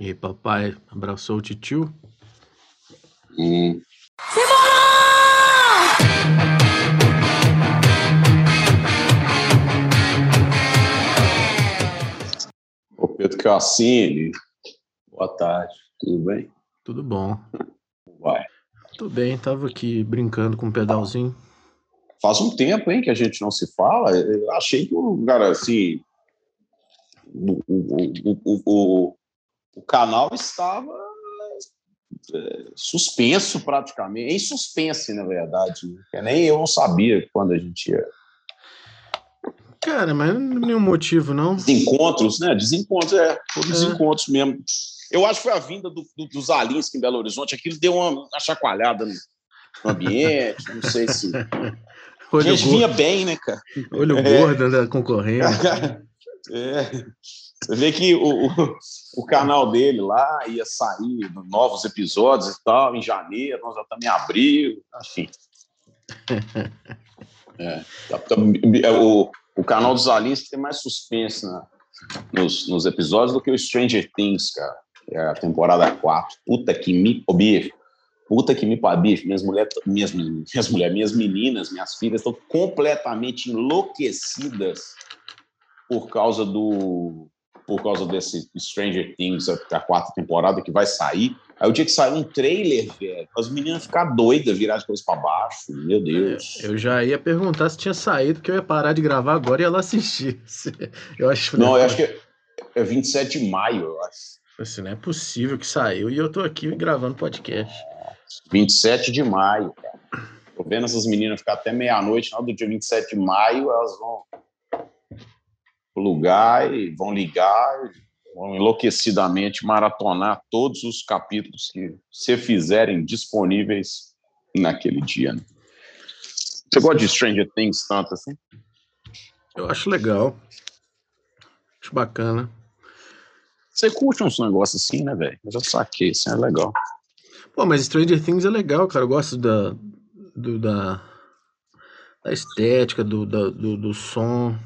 E aí, papai, abraçou o titio? Hum. Ô Pedro Cassini, boa tarde, tudo bem? Tudo bom. Vai. Tudo bem, tava aqui brincando com um pedalzinho. Faz um tempo, hein, que a gente não se fala. Eu achei que o cara, assim, o, o, o, o, canal estava é, suspenso praticamente, em suspense, na verdade. né? Nem eu não sabia quando a gente ia. Cara, mas nenhum motivo, não. Desencontros, né? Desencontros, é, foram desencontros mesmo. Eu acho que foi a vinda do, do, dos Alinsky em Belo Horizonte, aquilo deu uma, uma chacoalhada no, no ambiente, não sei se. A Olho, gente gordo, vinha bem, né, cara? olho É. gordo da concorrendo. É. Você vê que o, o, o canal dele lá ia sair novos episódios e tal, em janeiro, nós já estamos em abril, enfim. É, tá- tá- é, o, o canal dos Alins tem mais suspense na- nos, nos episódios do que o Stranger Things, cara. É a temporada 4. Puta que me. Ô, bicho. Puta que me pariu, bicho. Minhas mulheres, minhas, minhas mulheres, minhas meninas, minhas filhas estão completamente enlouquecidas por causa do por causa desse Stranger Things, a, quarta temporada que vai sair. Aí o dia que saiu um trailer, velho, as meninas ficar doidas, virar de coisa para baixo. Meu Deus. Eu já ia perguntar se tinha saído, que eu ia parar de gravar agora e lá assistir. Eu acho, Não, eu acho que é, é 27 de maio, eu acho. Assim, não é possível que saiu e eu tô aqui gravando podcast. 27 de maio, cara. Tô vendo essas meninas ficar até meia-noite, no do dia 27 de maio, elas vão lugar e vão ligar, e vão enlouquecidamente maratonar todos os capítulos que se fizerem disponíveis naquele dia. né? Você gosta de Stranger Things tanto assim? Eu acho legal. Acho bacana. Você curte uns negócios assim, né, velho? Eu já saquei, assim é legal. Pô, mas Stranger Things é legal, cara. Eu gosto da, do, da, da estética, do, da- do, do som,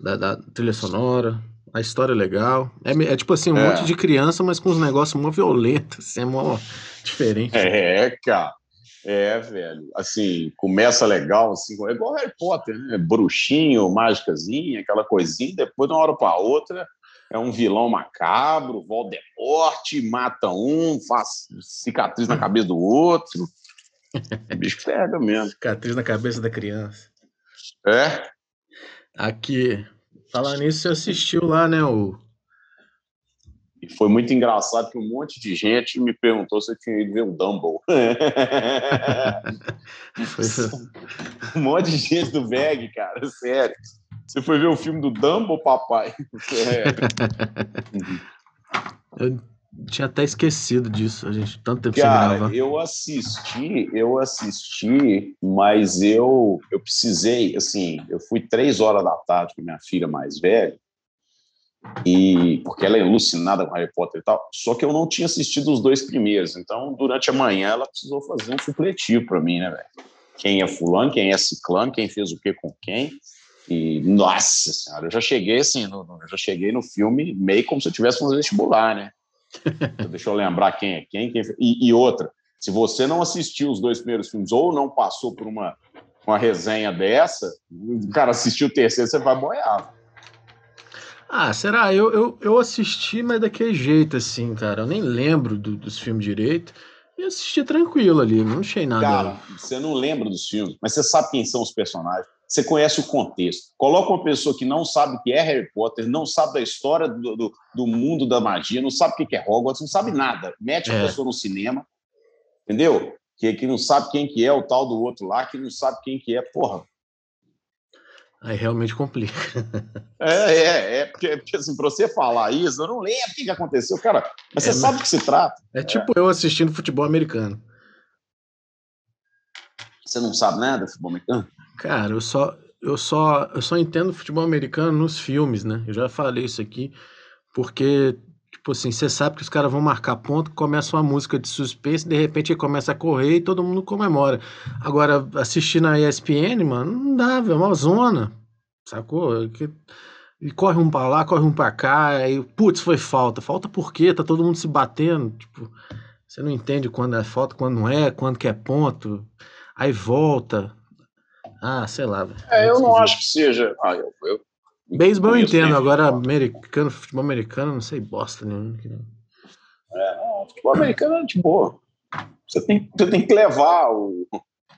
da, da trilha sonora. A história é legal. É, é tipo assim, um É. monte de criança, mas com uns negócios mó violentos, assim, é mó diferente. É, cara. É, velho. Assim, começa legal, assim, é igual Harry Potter, né? Bruxinho, mágicazinha, aquela coisinha, depois de uma hora para outra é um vilão macabro, Voldemort, mata um, faz cicatriz na cabeça do outro. O bicho pega mesmo. Cicatriz na cabeça da criança. É? Aqui, falar nisso, você assistiu lá, né, o... E foi muito engraçado que um monte de gente me perguntou se eu tinha ido ver o Dumble. um monte de gente do VEG, cara, sério. Você foi ver o filme do Dumble, papai? É. Eu tinha até esquecido disso, a gente tanto tempo sem Cara, gravar. eu assisti, eu assisti, mas eu, eu precisei, assim, eu fui três horas da tarde com minha filha mais velha, e porque ela é alucinada com Harry Potter e tal, só que eu não tinha assistido os dois primeiros, então durante a manhã ela precisou fazer um supletivo para mim, né, velho? Quem é fulano, quem é ciclano, quem fez o que com quem, e nossa senhora, eu já cheguei assim, no, no- eu já cheguei no filme meio como se eu tivesse fazendo vestibular, né? Deixa eu lembrar quem é quem, quem e, e outra, se você não assistiu os dois primeiros filmes ou não passou por uma, uma resenha dessa, o cara assistiu o terceiro, você vai boiar. Ah, será? Eu, eu, eu assisti, mas daquele jeito, assim, cara. Eu nem lembro do- dos filmes direito. E assisti tranquilo ali, não achei nada. Cara, você não lembra dos filmes, mas você sabe quem são os personagens, você conhece o contexto. Coloca uma pessoa que não sabe o que é Harry Potter, não sabe da história do, do, do mundo da magia, não sabe o que é Hogwarts, não sabe nada. Mete a É. pessoa no cinema, entendeu? Que, que não sabe quem que é o tal do outro lá, que não sabe quem que é. Porra, Aí realmente complica. É, é, é porque, porque, assim, pra você falar isso, eu não lembro o que, que aconteceu, cara. Mas você É, sabe do que se trata. É tipo eu assistindo futebol americano. Você não sabe nada de futebol americano? Cara, eu só, eu só, eu só entendo futebol americano nos filmes, né? Eu já falei isso aqui, porque, tipo assim, você sabe que os caras vão marcar ponto, começa uma música de suspense, de repente ele começa a correr e todo mundo comemora. Agora, assistir na ESPN, mano, não dá, velho, é uma zona, sacou? Que- E corre um pra lá, corre um pra cá, aí, putz, foi falta. Falta por quê? Tá todo mundo se batendo. Tipo, você não entende quando é falta, quando não é, quando que é ponto. Aí volta. Ah, sei lá. É, eu não acho que seja. Ah, eu, eu Beisebol eu entendo, agora americano, futebol americano, não sei bosta nenhuma. É, não, futebol americano é de boa. Você tem, você tem que levar o,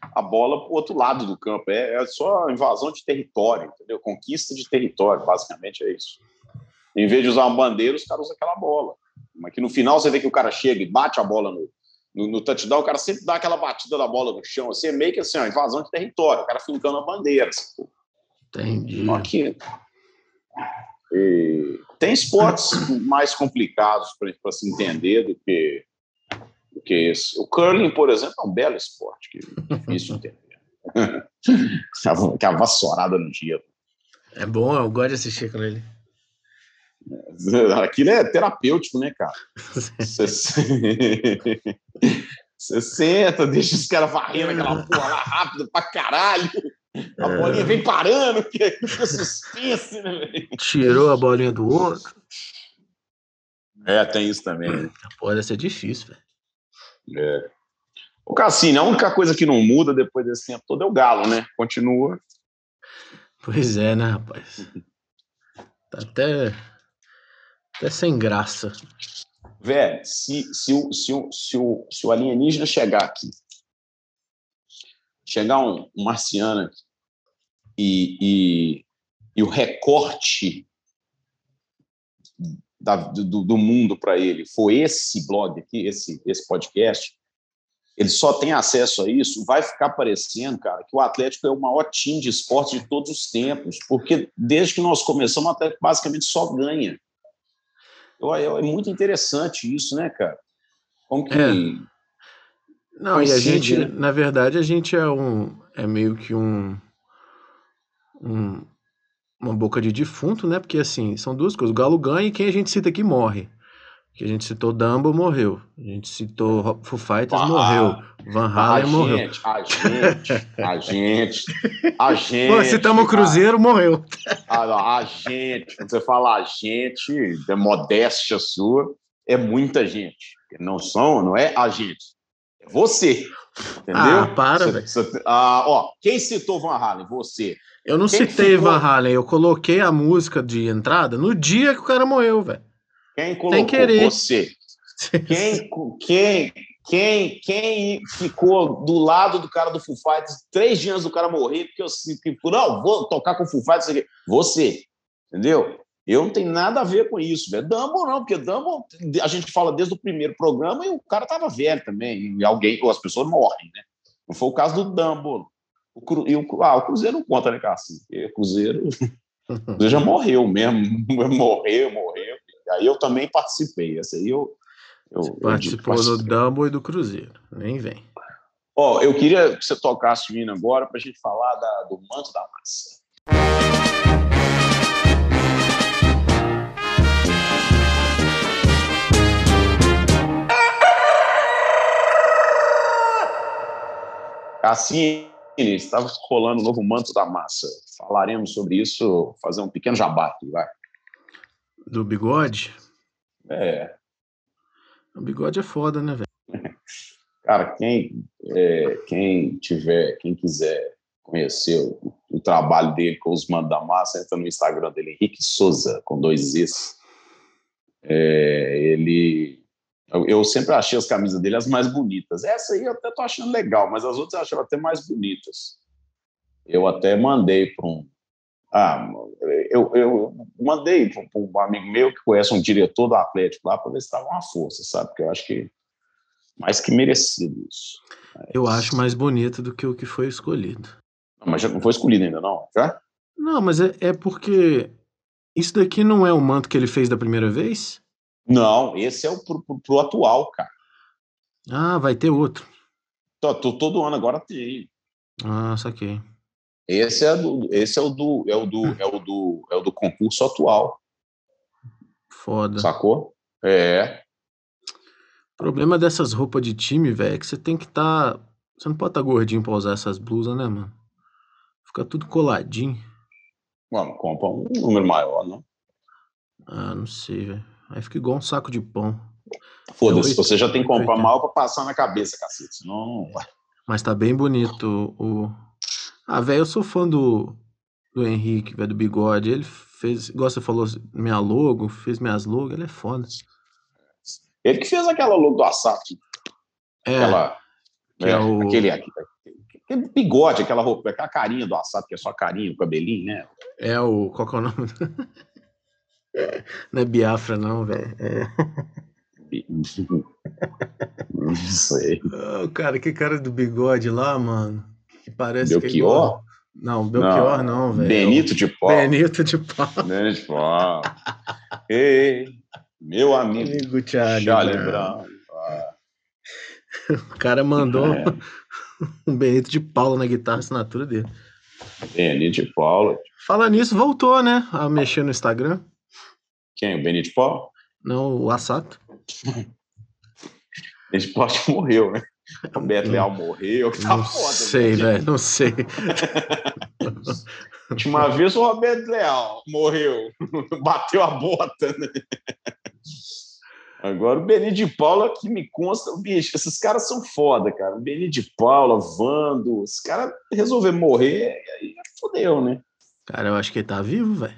a bola para o outro lado do campo. É, é, só invasão de território, entendeu? Conquista de território, basicamente é isso. Em vez de usar uma bandeira, os caras usam aquela bola. Mas que no final você vê que o cara chega e bate a bola no, no, no touchdown, o cara sempre dá aquela batida da bola no chão. Assim, é meio que assim, ó, invasão de território, o cara fincando a bandeira. Assim, Entendi. Aqui. E tem esportes mais complicados para se entender do que do que esse. O curling, por exemplo, é um belo esporte, que é difícil de entender. que a vassourada no dia. É bom, eu gosto de assistir aquilo ali. Aquilo é terapêutico, né, cara? Você senta, deixa os caras varrendo aquela porra lá rápido pra caralho. A é. bolinha vem parando, que fica suspense, né, velho? Tirou a bolinha do outro. É, tem isso também. Né? Pode ser difícil, velho. É. O Cassino, a única coisa que não muda depois desse tempo todo é o Galo, né? Continua. Pois é, né, rapaz? Tá até, até sem graça. Velho, se, se, o, se, o, se, o, se o alienígena chegar aqui, chegar um, um marciano aqui, e, e, e o recorte da, do, do, mundo para ele for esse blog aqui, esse, esse podcast, ele só tem acesso a isso, vai ficar parecendo, cara, que o Atlético é o maior time de esporte de todos os tempos, porque desde que nós começamos, o Atlético basicamente só ganha. É, muito interessante isso, né, cara? Como que. É. Não, e a gente, né? na verdade, a gente é um. É meio que um. um uma boca de defunto, né? Porque assim, são duas coisas. O Galo ganha e quem a gente cita aqui morre. Que a gente citou Dumbo, morreu. A gente citou Foo Fighters, ah, morreu. Van Halen morreu. Gente, a gente, a gente, a gente. Pô, citamos o Cruzeiro, a, morreu. A, a, gente, quando você fala a gente, é modéstia sua, é muita gente. Não são, não é a gente. É você. Entendeu? Ah, para, velho. Ah, ó, quem citou Van Halen? Você. Eu não Quem citei. Van Halen, eu coloquei a música de entrada no dia que o cara morreu, velho. Quem colocou? Sem. Você. Quem, quem, quem, quem ficou do lado do cara do Foo Fighters três dias do cara morrer, porque eu tipo, não, vou tocar com o Foo Fighters. Você. Entendeu? Eu não tenho nada a ver com isso, velho. Dumbo não, porque Dumbo a gente fala desde o primeiro programa e o cara tava velho também, e alguém, ou as pessoas morrem, né? Não foi o caso do Dumbo. O, Cru, e o, ah, o Cruzeiro não conta, né, Cássio? O Cruzeiro, o Cruzeiro já morreu mesmo. Morreu, morreu. Aí eu também participei. Essa aí eu. eu você participou eu do Dumbo e do Cruzeiro. Nem vem. Ó, eu queria que você tocasse o hino agora para a gente falar da, do manto da massa. Assim, estava rolando o novo manto da massa. Falaremos sobre isso, fazer um pequeno jabá aqui, vai. Do bigode? É. O bigode é foda, né, velho? Cara, quem, é, quem tiver, quem quiser conhecer o, o, trabalho dele com os mantos da massa, entra no Instagram dele, Henrique Souza, com dois Z's. É, ele eu, eu, sempre achei as camisas dele as mais bonitas. Essa aí eu até tô achando legal, mas as outras eu achava até mais bonitas. Eu até mandei para um. Ah, eu, eu mandei para um amigo meu que conhece um diretor do Atlético lá para ver se estava uma força, sabe? Porque eu acho que mais que merecido isso. Mas... Eu acho mais bonito do que o que foi escolhido. Não, mas já não foi escolhido ainda, não? Já? Não, mas é, é porque isso daqui não é o manto que ele fez da primeira vez? Não, esse é o pro, pro, pro atual, cara. Ah, vai ter outro. Tô, tô, todo ano agora tem. Ah, saquei. Esse é, do, esse é o do é o do é o do é o do concurso atual. Foda. Sacou? É. O problema dessas roupas de time, velho, é que você tem que estar. Tá... Você não pode estar tá gordinho pra usar essas blusas, né, mano? Fica tudo coladinho. Vamos, compra um número maior, não? Ah, não sei, velho. Aí fica igual um saco de pão. Foda-se, você já tem que comprar mal pra passar na cabeça, cacete. Senão não vai. Mas tá bem bonito o. Ah, velho, eu sou fã do, do Henrique, velho, do bigode. Ele fez, igual você falou, minha logo, fez minhas logos, ele é foda. Ele que fez aquela logo do Assat. É, Aquela. que é, é o- aquele, aquele bigode, aquela roupa, aquela carinha do Assat, que é só carinho, cabelinho, né? é o. Qual que é o nome? Não é Biafra, não, velho. É. Não sei. Ah, cara, que cara do bigode lá, mano. Que parece que é Belchior? igual- Não, Belchior não, velho. Benito de Pó. Benito de pau. Benito de Pó. Ei, meu amigo Amigo Charlie, Charlie Brown. O cara mandou é, um Benito de Paula na guitarra, assinatura dele. Benito de Paula. Fala nisso, voltou, né? A mexer no Instagram. Quem? O Benito de Pó? Não, o Assato. Benito de que morreu, né? O Beto Leal morreu. que Tá Não foda, sei, né? velho, não sei. Última vez o Roberto Leal morreu. Bateu a bota, né? Agora o Benito de Paula, que me consta, bicho, esses caras são foda, cara. O Benito de Paula, Vando, os caras resolveram morrer, aí fodeu, né? Cara, eu acho que ele tá vivo, velho.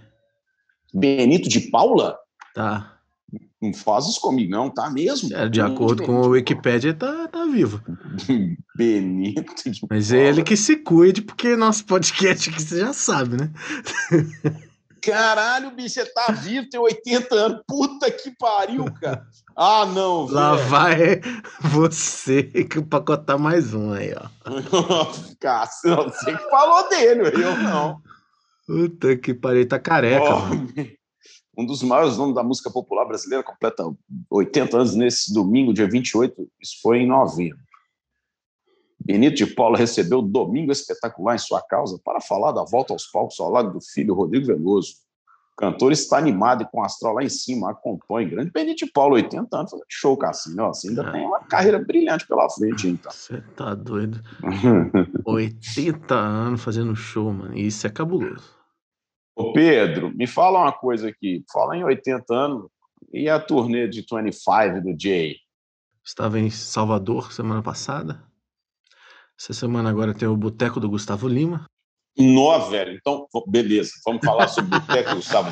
Benito de Paula? Tá. Não faz isso comigo, não, tá mesmo? É, de acordo com o Wikipedia, ele tá, tá vivo. Benito de Mas é ele que se cuide, porque nosso podcast aqui você já sabe, né? Caralho, bicho, você tá vivo, tem 80 anos. Puta que pariu, cara. Ah, não, Lá velho. vai você que pacotar mais um aí, ó. Cássio, não, você que falou dele, eu não. Puta que pariu, tá careca, mano. Um dos maiores nomes da música popular brasileira, completa 80 anos nesse domingo, dia 28, isso foi em novembro. Benito de Paula recebeu o Domingo Espetacular em sua causa para falar da volta aos palcos ao lado do filho Rodrigo Veloso. O cantor está animado e com o astral lá em cima, acompanha. Grande Benito de Paula, 80 anos, fazendo show, Cassinho. Ó, Você ainda tem uma carreira brilhante pela frente, então. Você tá doido. 80 anos fazendo show, mano. Isso é cabuloso. Ô Pedro, me fala uma coisa aqui. Fala em 80 anos e a turnê de 25 do Jay? Estava em Salvador semana passada. Essa semana agora tem o Boteco do Gustavo Lima. Nó, velho. Então, beleza. Vamos falar sobre o Teco Gustavo.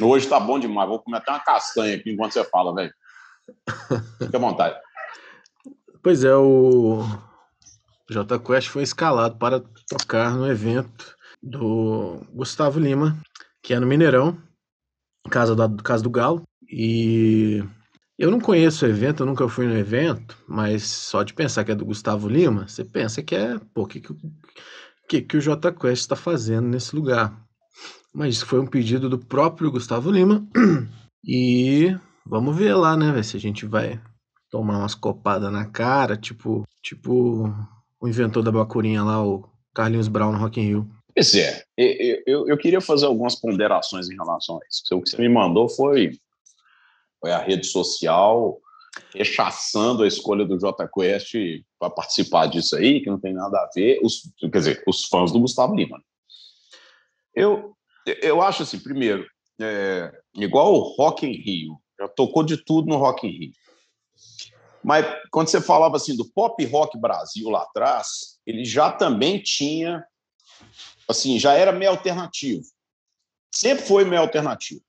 Hoje tá bom demais. Vou comer até uma castanha aqui enquanto você fala, velho. Fica à vontade. Pois é, o J Quest foi escalado para tocar no evento do Gustavo Lima, que é no Mineirão, casa, da, casa do Galo. E eu não conheço o evento, eu nunca fui no evento, mas só de pensar que é do Gustavo Lima, você pensa que é, pô, o que, que, que, o J Quest está fazendo nesse lugar? Mas isso foi um pedido do próprio Gustavo Lima. E vamos ver lá, né, se a gente vai tomar umas copadas na cara, tipo, tipo o inventor da bacurinha lá, o Carlinhos Brown no Rock in Rio. Pois é, eu, eu, queria fazer algumas ponderações em relação a isso. O que você me mandou foi, foi a rede social rechaçando a escolha do J Quest para participar disso aí, que não tem nada a ver, os, quer dizer, os fãs do Gustavo Lima. Eu, eu acho assim, primeiro, é, igual o Rock in Rio, já tocou de tudo no Rock in Rio. Mas quando você falava assim do Pop Rock Brasil lá atrás, ele já também tinha assim, já era meio alternativo. Sempre foi meio alternativo.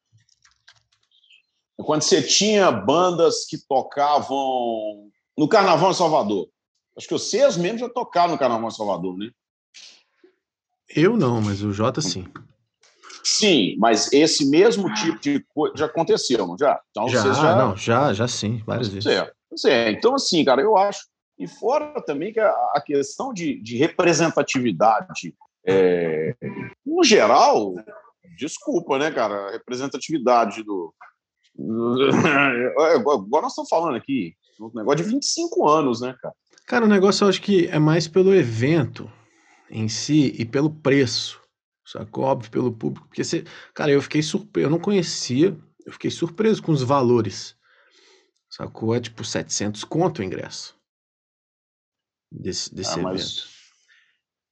Quando você tinha bandas que tocavam no Carnaval em Salvador. Acho que vocês mesmo já tocaram no Carnaval em Salvador, né? Eu não, mas o Jota sim. Sim, mas esse mesmo tipo de coisa já aconteceu, não já? Então já, vocês já não, já, já sim, várias vezes. É, então, assim, cara, eu acho. E fora também que a, a questão de, de representatividade, é, no geral, desculpa, né, cara? A representatividade do. Agora nós estamos falando aqui, um negócio de 25 anos, né, cara? Cara, o negócio eu acho que é mais pelo evento em si e pelo preço. Sacou? Óbvio, pelo público. Porque você. Cara, eu fiquei surpreso. Eu não conhecia. Eu fiquei surpreso com os valores. Sacou? É tipo 700 conto o ingresso. Desse, desse Ah, evento. mas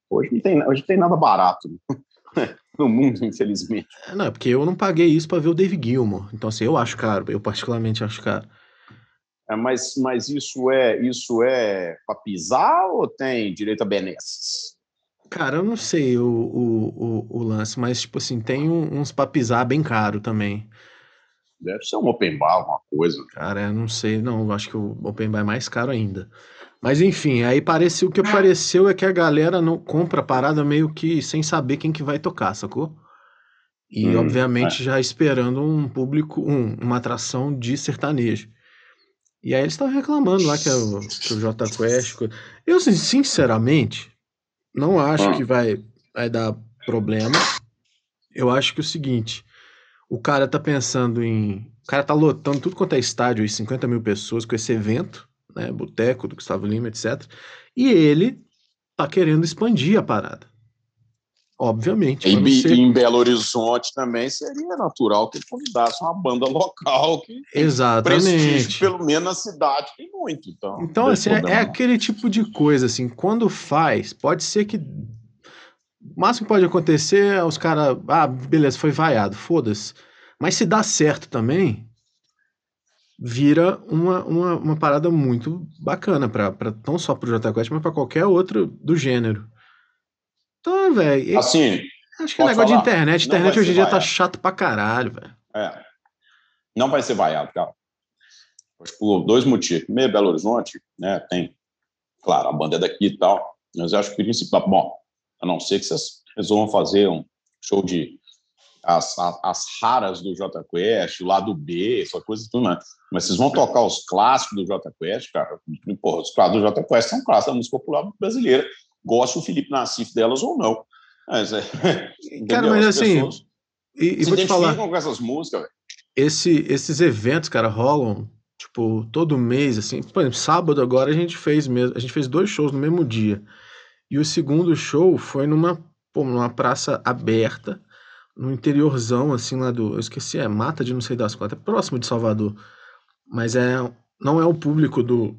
hoje não tem, hoje não tem nada barato. no mundo, infelizmente. É, não, é porque eu não paguei isso para ver o David Gilmour. Então, assim, eu acho caro, eu particularmente acho caro. É, mas, mas isso é isso é para pisar ou tem direito a benesses? Cara, eu não sei o, o, o, o lance, mas, tipo assim, tem uns pra pisar bem caro também. Deve ser um open bar, alguma coisa. Cara, eu não sei, não, eu acho que o open bar é mais caro ainda. Mas enfim, aí pareceu o que pareceu é que a galera não compra a parada meio que sem saber quem que vai tocar, sacou? E hum, obviamente é. já esperando um público, um, uma atração de sertanejo. E aí eles estavam reclamando lá que, é o, que o J Quest. Eu, sinceramente, não acho que vai, vai dar problema. Eu acho que é o seguinte: o cara tá pensando em. O cara tá lotando tudo quanto é estádio, aí, 50 mil pessoas com esse evento, né? Boteco do Gustavo Lima, etc. E ele tá querendo expandir a parada. Obviamente. E, ser... em Belo Horizonte também seria natural que ele convidasse uma banda local que Exatamente. pelo menos na cidade tem muito. Então, então assim, é, é, aquele tipo de coisa, assim, quando faz, pode ser que. O máximo que pode acontecer é os caras. Ah, beleza, foi vaiado, foda-se. Mas se dá certo também, vira uma, uma, uma parada muito bacana, pra, não só pro Jota Quest, mas para qualquer outro do gênero. Então, velho. Assim. Acho que é negócio falar, de internet. Internet hoje em dia tá chato pra caralho, velho. É. Não vai ser vaiado, cara. Por dois motivos. Primeiro, Belo Horizonte, né? Tem, claro, a banda é daqui e tal. Mas eu acho que o principal. Bom, a não ser que vocês resolvam fazer um show de. As, as, as raras do J Quest, o lado B, essa coisa tudo mais. Mas vocês vão tocar os clássicos do J Quest, cara. Porra, os clássicos do J Quest são clássicos da música popular brasileira gosta o Felipe Nassif delas ou não. Mas, é, cara, mas As assim, e, e vou te falar, com essas músicas, esse, esses eventos, cara, rolam tipo todo mês, assim. Por exemplo, sábado agora a gente fez mesmo, a gente fez dois shows no mesmo dia. E o segundo show foi numa, pô, numa praça aberta, no interiorzão, assim, lá do. Eu esqueci, é Mata de não sei das quantas, é próximo de Salvador. Mas é, não é o público do,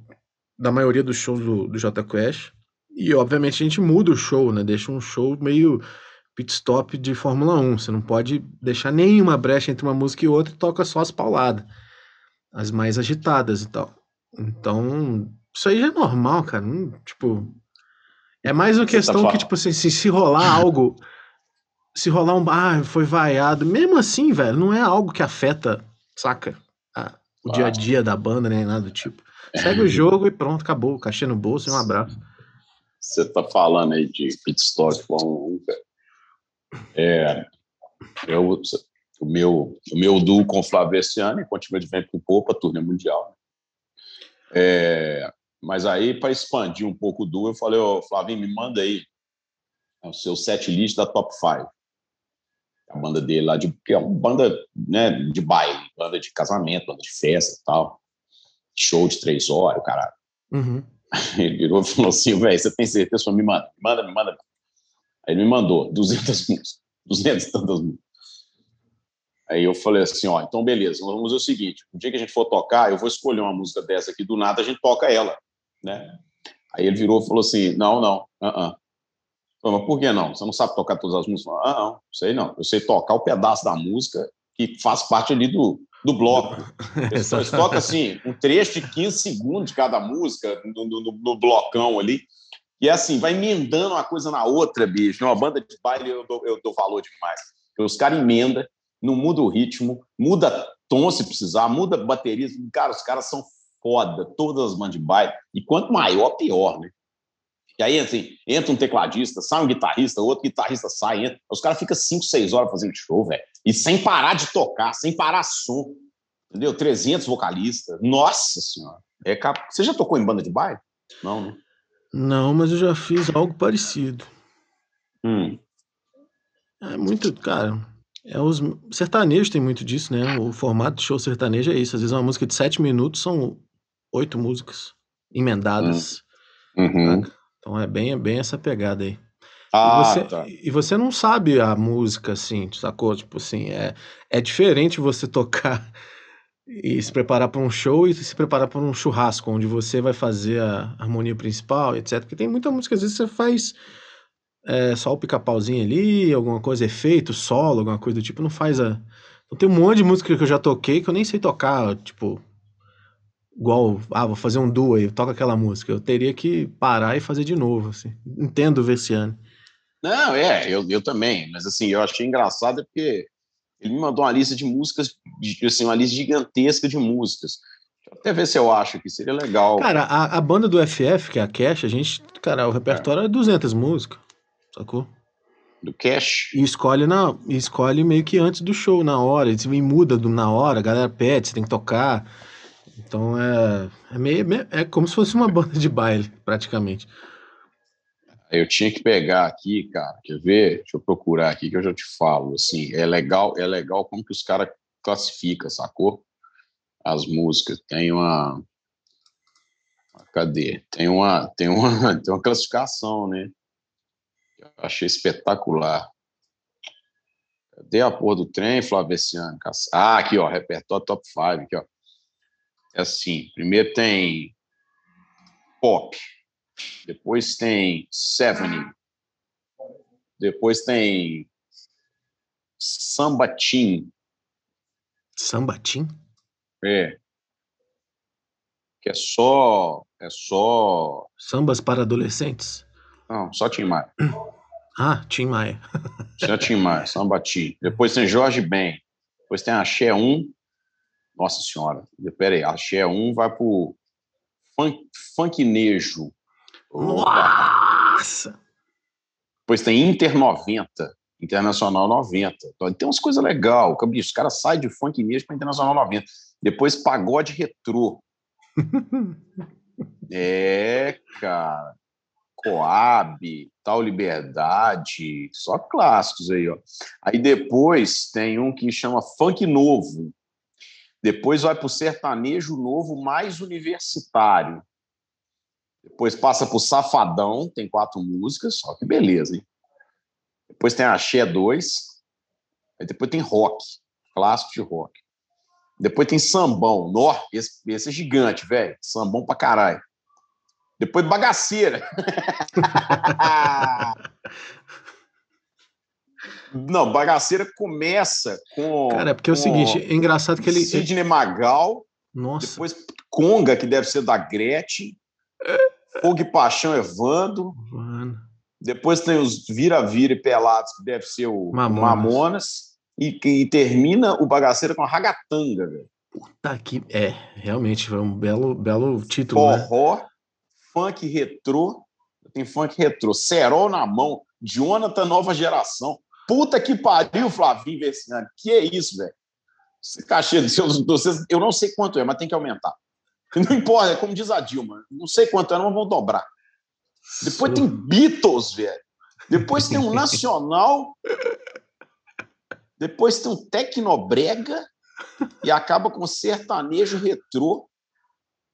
da maioria dos shows do, do J Quest. E obviamente a gente muda o show, né? Deixa um show meio pit stop de Fórmula 1. Você não pode deixar nenhuma brecha entre uma música e outra e toca só as pauladas. As mais agitadas e tal. Então, isso aí já é normal, cara. Não, tipo. É mais uma Você tá questão tá que, tipo assim, se, se rolar algo. Se rolar um. Ah, foi vaiado. Mesmo assim, velho, não é algo que afeta, saca? A, o dia a dia da banda, nem nada do tipo. Segue o jogo e pronto, acabou. Cachê no bolso e um abraço você está falando aí de pit stop Fórmula 1, é, eu, o meu, o meu duo com o Flávio esse ano, continua de vento com pouco, a turnê mundial. Né? É, mas aí, para expandir um pouco o duo, eu falei, ô, Flavinho, me manda aí o seu set list da Top 5. A banda dele lá, de, que é uma banda né, de baile, banda de casamento, banda de festa e tal. Show de três horas, caralho. Uhum. Ele virou e falou assim, velho, você tem certeza? Me manda, me manda, me manda. Aí ele me mandou 200 músicas, 200 e tantas músicas. Aí eu falei assim, ó, então beleza, vamos fazer o seguinte, o dia que a gente for tocar, eu vou escolher uma música dessa aqui, do nada a gente toca ela, né? Aí ele virou e falou assim, não, não, uh -uh. Mas por que não? Você não sabe tocar todas as músicas? Ah, não, sei não. Eu sei tocar o pedaço da música que faz parte ali do, do bloco. Eles tocam assim, um trecho de 15 segundos de cada música no, no, no, blocão ali. E é assim, vai emendando uma coisa na outra, bicho. Uma banda de baile eu dou, eu dou valor demais. Os caras emendam, não muda o ritmo, muda tom se precisar, muda bateria. Cara, os caras são foda, todas as bandas de baile. E quanto maior, pior, né? E aí, assim, entra um tecladista, sai um guitarrista, outro guitarrista sai, entra. Os caras ficam 5, 6 horas fazendo show, velho. E sem parar de tocar, sem parar som. Entendeu? 300 vocalistas. Nossa Senhora. É cap... Você já tocou em banda de baile? Não, né? Não, mas eu já fiz algo parecido. Hum. É muito, cara. É os sertanejos tem muito disso, né? O formato de show sertanejo é isso. Às vezes uma música de sete minutos são oito músicas emendadas. Hum. Uhum. Então é bem, é bem essa pegada aí. Ah, e, você, tá. e você não sabe a música, assim, sacou? Tipo assim, é, é diferente você tocar e se preparar para um show e se preparar para um churrasco, onde você vai fazer a harmonia principal, etc. Porque tem muita música, às vezes você faz é só o pica-pauzinho ali, alguma coisa, efeito, solo, alguma coisa do tipo, não faz a. Não tem um monte de música que eu já toquei que eu nem sei tocar, tipo. Igual, ah, vou fazer um duo aí, toca aquela música. Eu teria que parar e fazer de novo, assim. Entendo o Versiani. Não, é, eu, eu também, mas assim, eu achei engraçado porque ele me mandou uma lista de músicas, de, assim, uma lista gigantesca de músicas. Deixa eu até ver se eu acho que seria legal. Cara, a, a banda do FF, que é a Cash, a gente, cara, o repertório é, é 200 músicas, sacou? Do Cash? E escolhe, na, escolhe meio que antes do show, na hora, e muda do, na hora, a galera pede, você tem que tocar. Então é, é, meio, é como se fosse uma banda de baile, praticamente. Eu tinha que pegar aqui, cara, quer ver? Deixa eu procurar aqui que eu já te falo. Assim, é legal, é legal como que os caras classificam, sacou? As músicas. Tem uma. Cadê? Tem uma, tem uma, tem uma classificação, né? Eu achei espetacular. Cadê a porra do trem, Flávio Vessiano? Ah, aqui, ó, repertório top 5, aqui, ó. É assim, primeiro tem pop, depois tem Seven, depois tem Sambatim. Sambatim? É. Que é só é só sambas para adolescentes. Não, só Tim Maia. Ah, Tim Maia. só Tim Maia, Sambatim. Depois tem Jorge Ben. Depois tem Axé 1. Nossa senhora. Pera aí, Axé 1 vai pro funk, funknejo. Nossa! Depois tem Inter 90, Internacional 90. Então, tem umas coisas legais. Os caras saem de funk mesmo para Internacional 90. Depois pagode retrô. é, cara. Coab, Tal Liberdade, só clássicos aí, ó. Aí depois tem um que chama Funk Novo. Depois vai para o sertanejo novo mais universitário. Depois passa por Safadão, tem quatro músicas, só que beleza, hein? Depois tem Axé 2. Aí depois tem rock, clássico de rock. Depois tem sambão. Nó, esse, esse é gigante, velho. Sambão pra caralho. Depois bagaceira. Não, bagaceira começa com. Cara, é porque é o seguinte, é engraçado que ele. Sidney Magal. Nossa. Depois Conga, que deve ser da Gretchen. Fogo e Paixão Evandro. Mano. Depois tem os Vira-Vira e Pelados, que deve ser o Mamonas. Mamonas e, e termina o Bagaceira com a Ragatanga, velho. Puta que. É, realmente, foi um belo, belo título. Né? Forró, né? funk retrô. Tem funk retrô. Serol na mão. Jonathan Nova Geração. Puta que pariu, Flavinho Versiani. Que é isso, velho? Esse cachê dos seus vocês, eu não sei quanto é, mas tem que aumentar. Não importa, é como diz a Dilma. Não sei quanto é, não vão dobrar. Depois tem Beatles, velho. Depois tem um Nacional. Depois tem um Tecnobrega. E acaba com sertanejo retrô.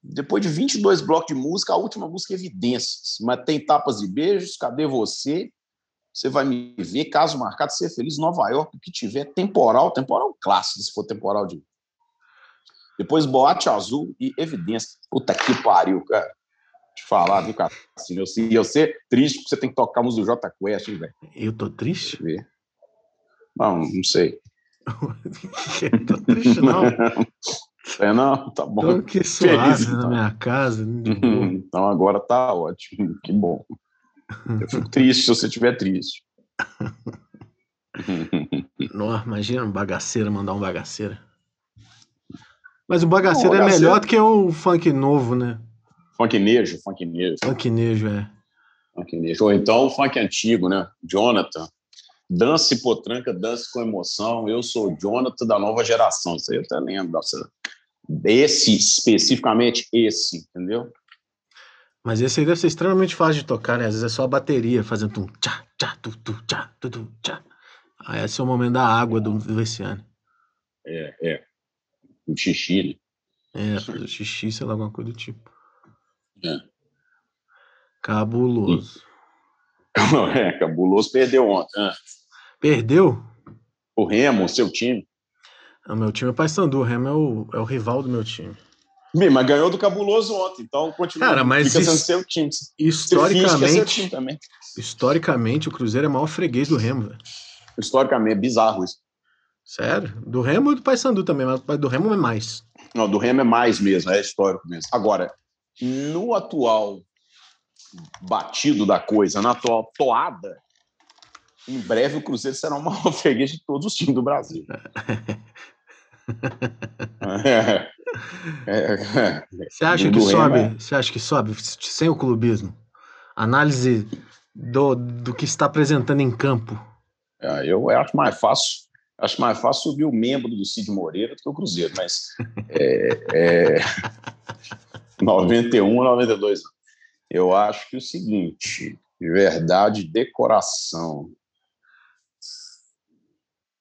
Depois de 22 blocos de música, a última música é Evidências. Mas tem Tapas e Beijos, Cadê Você? Você vai me ver, caso marcado, ser feliz, Nova York, o que tiver, temporal, temporal clássico, se for temporal de depois Boate Azul e Evidência. Puta que pariu, cara. Te falar, viu, cara? Assim, eu, eu ser triste porque você tem que tocar música do J Quest, velho. Eu tô triste? Não, não sei. eu tô triste, não. É, não, tá bom. Tô que suave Feliz, na então. minha casa. então agora tá ótimo, que bom. Eu fico triste se você estiver triste. Não, imagina um bagaceiro mandar um bagaceiro. Mas o bagaceiro, é melhor do que o funk novo, né? Funknejo, funknejo. Funknejo, é. Funknejo. Ou então o funk antigo, né? Jonathan. Dance potranca, dance com emoção. Eu sou o Jonathan da nova geração. Isso aí eu até lembro. Nossa. Esse, especificamente esse, entendeu? Mas esse aí deve ser extremamente fácil de tocar, né? Às vezes é só a bateria fazendo tum, tchá, tchá, tu, tu, tchá, tu, tu, tchá. Aí esse é o momento da água do Luciano. É, é o xixi, né? É, fazer xixi, sei lá, alguma coisa do tipo. É. Cabuloso. É, cabuloso perdeu ontem. Né? Perdeu? O Remo, o seu time. O meu time é Paysandu, o Remo é o, é o rival do meu time. Mas ganhou do Cabuloso ontem, então continua. Cara, mas fica isso, seu time. Historicamente, seu time também. historicamente, o Cruzeiro é o maior freguês do Remo. Historicamente, é bizarro isso. Sério? Do Remo e do Paysandu também, mas do Remo é mais. Não, do Remo é mais mesmo, é histórico mesmo. Agora, no atual batido da coisa, na atual toada, em breve o Cruzeiro será o maior freguês de todos os times do Brasil. Você acha que sobe? É... Você acha que sobe sem o clubismo? Análise do, do que está apresentando em campo. É, eu acho mais fácil. Acho mais fácil subir o membro do Cid Moreira do que o Cruzeiro, mas é, é 91 92 Eu acho que é o seguinte, de verdade, decoração.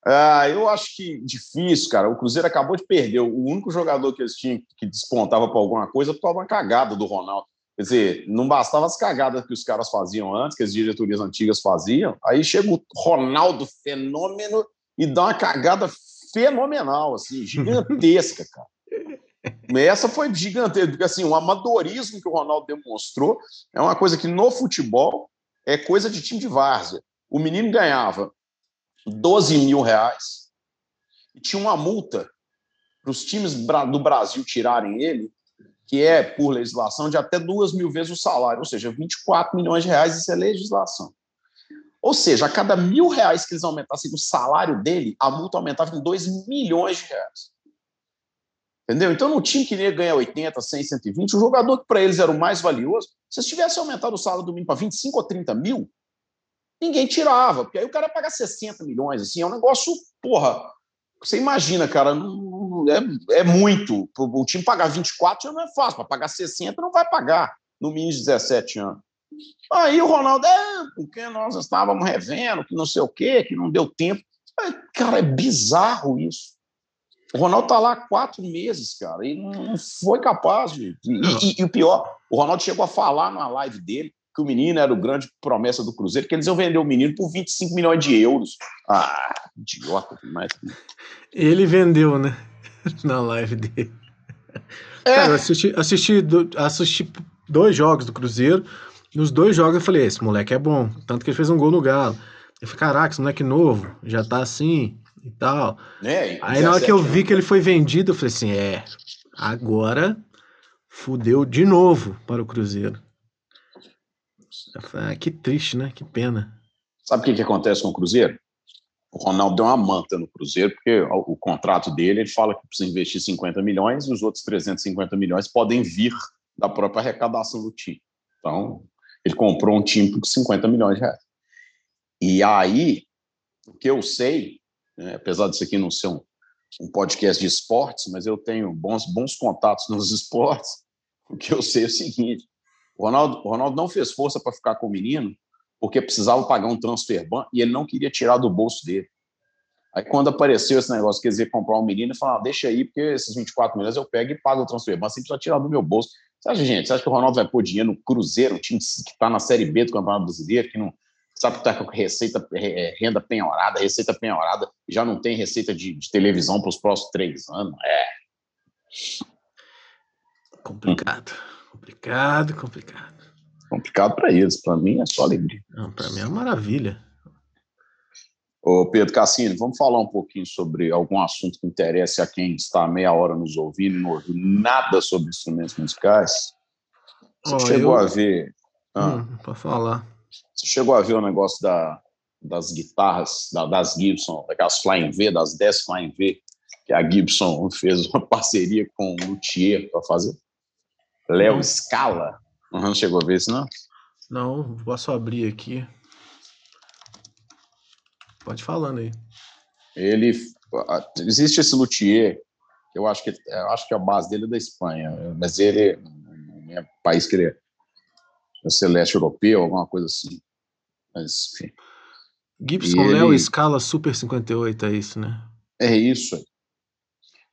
Ah, eu acho que difícil, cara. O Cruzeiro acabou de perder. O único jogador que eles tinham que despontava para alguma coisa estava uma cagada do Ronaldo. Quer dizer, não bastava as cagadas que os caras faziam antes, que as diretorias antigas faziam. Aí chega o Ronaldo fenômeno e dá uma cagada fenomenal, assim, gigantesca, cara. Essa foi gigantesca, porque assim, o amadorismo que o Ronaldo demonstrou é uma coisa que no futebol é coisa de time de várzea. O menino ganhava 12 mil reais e tinha uma multa para os times do Brasil tirarem ele, que é, por legislação, de até duas mil vezes o salário, ou seja, 24 milhões de reais, isso é legislação. Ou seja, a cada mil reais que eles aumentassem o salário dele, a multa aumentava em 2 milhões de reais. Entendeu? Então, no time que ia ganhar 80, 100, 120, o jogador que para eles era o mais valioso, se eles tivessem aumentado o salário do mínimo para 25 ou 30 mil, ninguém tirava, porque aí o cara paga 60 milhões, assim, é um negócio, porra, você imagina, cara, não, é, é muito. O time pagar 24 já não é fácil, para pagar 60 não vai pagar no mínimo de 17 anos. Aí o Ronaldo, é, porque nós estávamos revendo, que não sei o quê, que não deu tempo. Cara, é bizarro isso. O Ronaldo tá lá há quatro meses, cara, e não foi capaz de. E, e, e, o pior, o Ronaldo chegou a falar na live dele que o menino era o grande promessa do Cruzeiro, que eles iam vender o menino por 25 milhões de euros. Ah, idiota demais. Ele vendeu, né? Na live dele. É. Cara, eu assisti, assisti, assisti dois jogos do Cruzeiro. Nos dois jogos eu falei: esse moleque é bom. Tanto que ele fez um gol no Galo. Eu falei: caraca, esse moleque novo, já tá assim e tal. É, Aí na hora que eu vi que ele foi vendido, eu falei assim: é, agora fudeu de novo para o Cruzeiro. Ah, que triste, né? Que pena. Sabe o que, que acontece com o Cruzeiro? O Ronaldo deu uma manta no Cruzeiro, porque o, o contrato dele ele fala que precisa investir 50 milhões e os outros 350 milhões podem vir da própria arrecadação do time. Então, ele comprou um time por 50 milhões de reais. E aí, o que eu sei né? apesar disso aqui não ser um, um podcast de esportes, mas eu tenho bons, bons contatos nos esportes, o que eu sei é o seguinte, o Ronaldo, o Ronaldo não fez força para ficar com o menino porque precisava pagar um transfer ban e ele não queria tirar do bolso dele. Aí quando apareceu esse negócio que iam comprar um menino, falou, ah, deixa aí, porque esses 24 milhões eu pego e pago o transfer ban, sem precisar tirar do meu bolso. Você acha, gente, você acha que o Ronaldo vai pôr dinheiro no Cruzeiro, um time que está na Série B do Campeonato Brasileiro, que não, sabe que está com receita, é, renda penhorada, receita penhorada, já não tem receita de, de televisão para os próximos três anos. É. Complicado, complicado, complicado. Complicado para eles, para mim é só alegria. Para mim é uma maravilha. Ô Pedro Cassini, vamos falar um pouquinho sobre algum assunto que interesse a quem está meia hora nos ouvindo e não ouviu nada sobre instrumentos musicais. Você oh, chegou eu... a ver. Ah. Hum, para falar. Você chegou a ver o negócio da, das guitarras, da, das Gibson, daquelas Flying V, das 10 Flying V, que a Gibson fez uma parceria com o Luthier para fazer? Léo Scala. Não chegou a ver isso, não? Não, posso abrir aqui. Pode ir falando aí. Ele. Existe esse luthier, que eu acho que, eu acho que a base dele é da Espanha, mas ele. É país que ele é celeste europeu, alguma coisa assim. Mas, enfim. Gibson ele... Léo escala Super 58, é isso, né? É isso.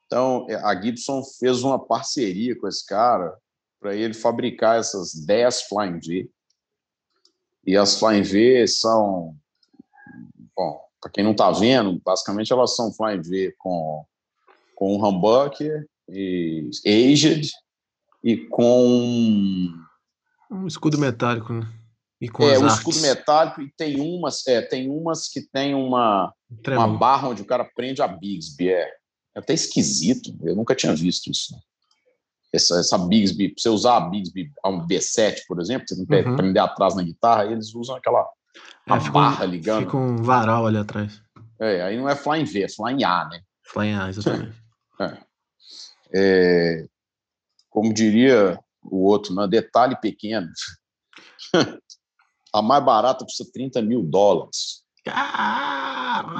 Então, é, a Gibson fez uma parceria com esse cara para ele fabricar essas 10 Flying V. E as Flying V são, bom, para quem não está vendo, basicamente elas são Flying V com, com um humbucker e aged e com um escudo metálico, né? E com é, o artes. escudo metálico e tem umas, é, tem umas que tem uma, uma barra onde o cara prende a Bigsby. É, é até esquisito, eu nunca tinha visto isso. Essa, essa Bigsby, pra você usar a Bigsby a um B7, por exemplo, você que uhum. prender atrás na guitarra, eles usam aquela é, barra um, ligando. Fica um varal ali atrás. É, aí não é Flying V, é Flying A, né? Flying A, exatamente. é. É, como diria o outro, né? detalhe pequeno. a mais barata custa 30 mil dólares.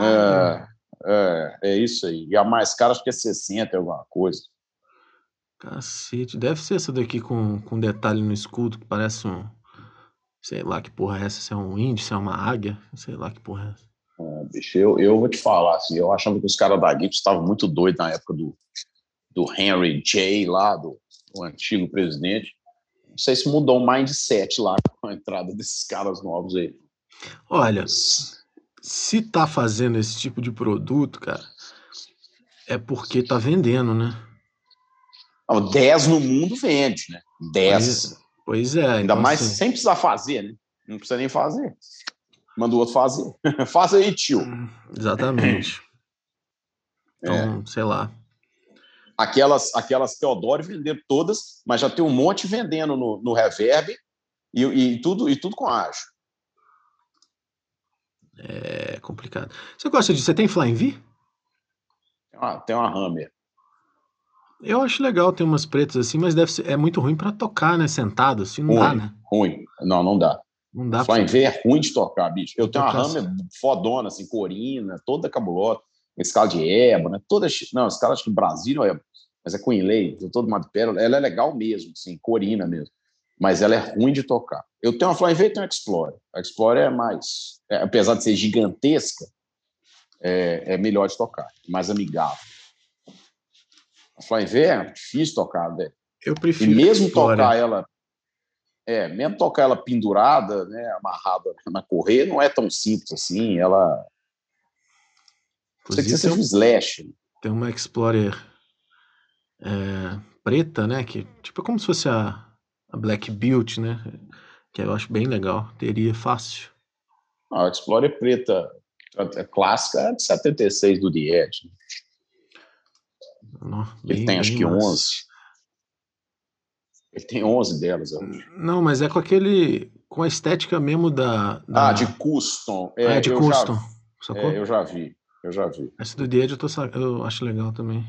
É, é, é, isso aí. E a mais cara acho que é 60, alguma coisa. Cacete, deve ser essa daqui com, com detalhe no escudo, que parece um. Sei lá que porra é essa, se é um índio, se é uma águia, sei lá que porra é essa. É, bicho, eu, eu vou te falar, assim, eu achava que os caras da Gibbs estavam muito doidos na época do, do Henry J. lá, do, do antigo presidente. Não sei se mudou o mindset lá com a entrada desses caras novos aí. Olha, se tá fazendo esse tipo de produto, cara, é porque tá vendendo, né? Não, 10 no mundo vende, né? 10. Pois, pois é. Ainda então, mais assim... sem precisar fazer, né? Não precisa nem fazer. Manda o outro fazer. Faça aí, tio. Hum, exatamente. Então, é. sei lá. Aquelas, aquelas Teodoro venderam todas, mas já tem um monte vendendo no, no Reverb e, e, tudo, e tudo com ágio. É complicado. Você gosta de. Você tem Flying V? Tem uma, tem uma Hammer. Eu acho legal ter umas pretas assim, mas deve ser, é muito ruim para tocar, né? Sentado, assim, não ruim, dá, né? Ruim. Não, não dá. Não dá Flying pra... V é ruim de tocar, bicho. Eu tenho uma Hammer assim. fodona, assim, corina, toda cabulosa, escala de ébano, né? toda. Não, escala acho que Brasília é mas é Queen Lay, eu tô do Pérola, ela é legal mesmo, assim, corina mesmo, mas ela é ruim de tocar. Eu tenho uma Flying V e tenho uma Explorer. A Explorer é mais, é, apesar de ser gigantesca, é, é, melhor de tocar, mais amigável. A Flying V é difícil tocar, né? Eu prefiro. E mesmo tocar ela, é, mesmo tocar ela pendurada, né, amarrada na correia, não é tão simples assim. Ela. Você que seja um slash. Tem uma Explorer é, preta, né? Que tipo é como se fosse a, a Black Built, né? Que eu acho bem legal. Teria fácil. Ah, a Explorer preta a clássica é de 76 do The Edge. Não, bem, Ele tem acho que massa. 11. Ele tem 11 delas, eu acho. Não, mas é com aquele. com a estética mesmo da. da... Ah, de custom. É, ah, é de custom. Já, é, eu já vi. Eu já vi. Essa do Edge eu, tô, eu acho legal também.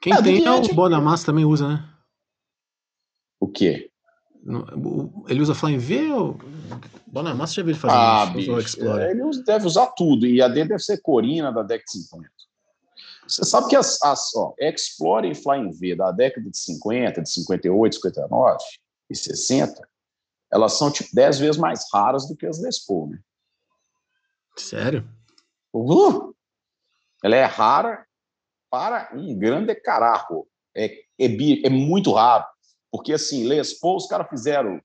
Quem é, tem é o Bonamassa também usa, né? O quê? Ele usa Flying V ou. Bonamassa já viu ele fazer ah, bicho, Ele deve usar tudo. E a dele deve ser Corina da década de 50. Você sabe que as, as ó, Explorer e Flying V da década de 50, de 58, 59 e 60, elas são tipo 10 vezes mais raras do que as Les Paul, né? Sério? Uh! Ela é rara para um grande carajo. É, é, é muito raro. Porque, assim, Les Paul, os caras fizeram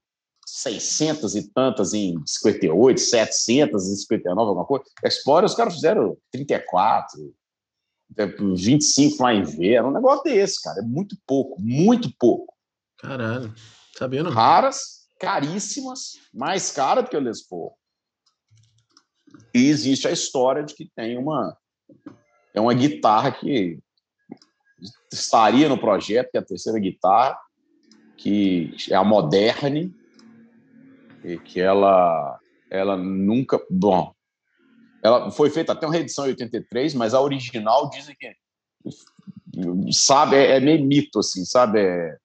600 e tantas em 58, 759, alguma coisa. Explorer, os caras fizeram 34, 25 Flying V. Era um negócio desse, cara. É muito pouco, muito pouco. Caralho, sabendo. Raras, caríssimas, mais caras do que o Les Paul. E existe a história de que tem uma é uma guitarra que estaria no projeto, que é a terceira guitarra, que é a Moderne, e que ela, ela nunca. Bom, ela foi feita até uma reedição em 83, mas a original dizem que. Sabe, é, é meio mito, assim, sabe? É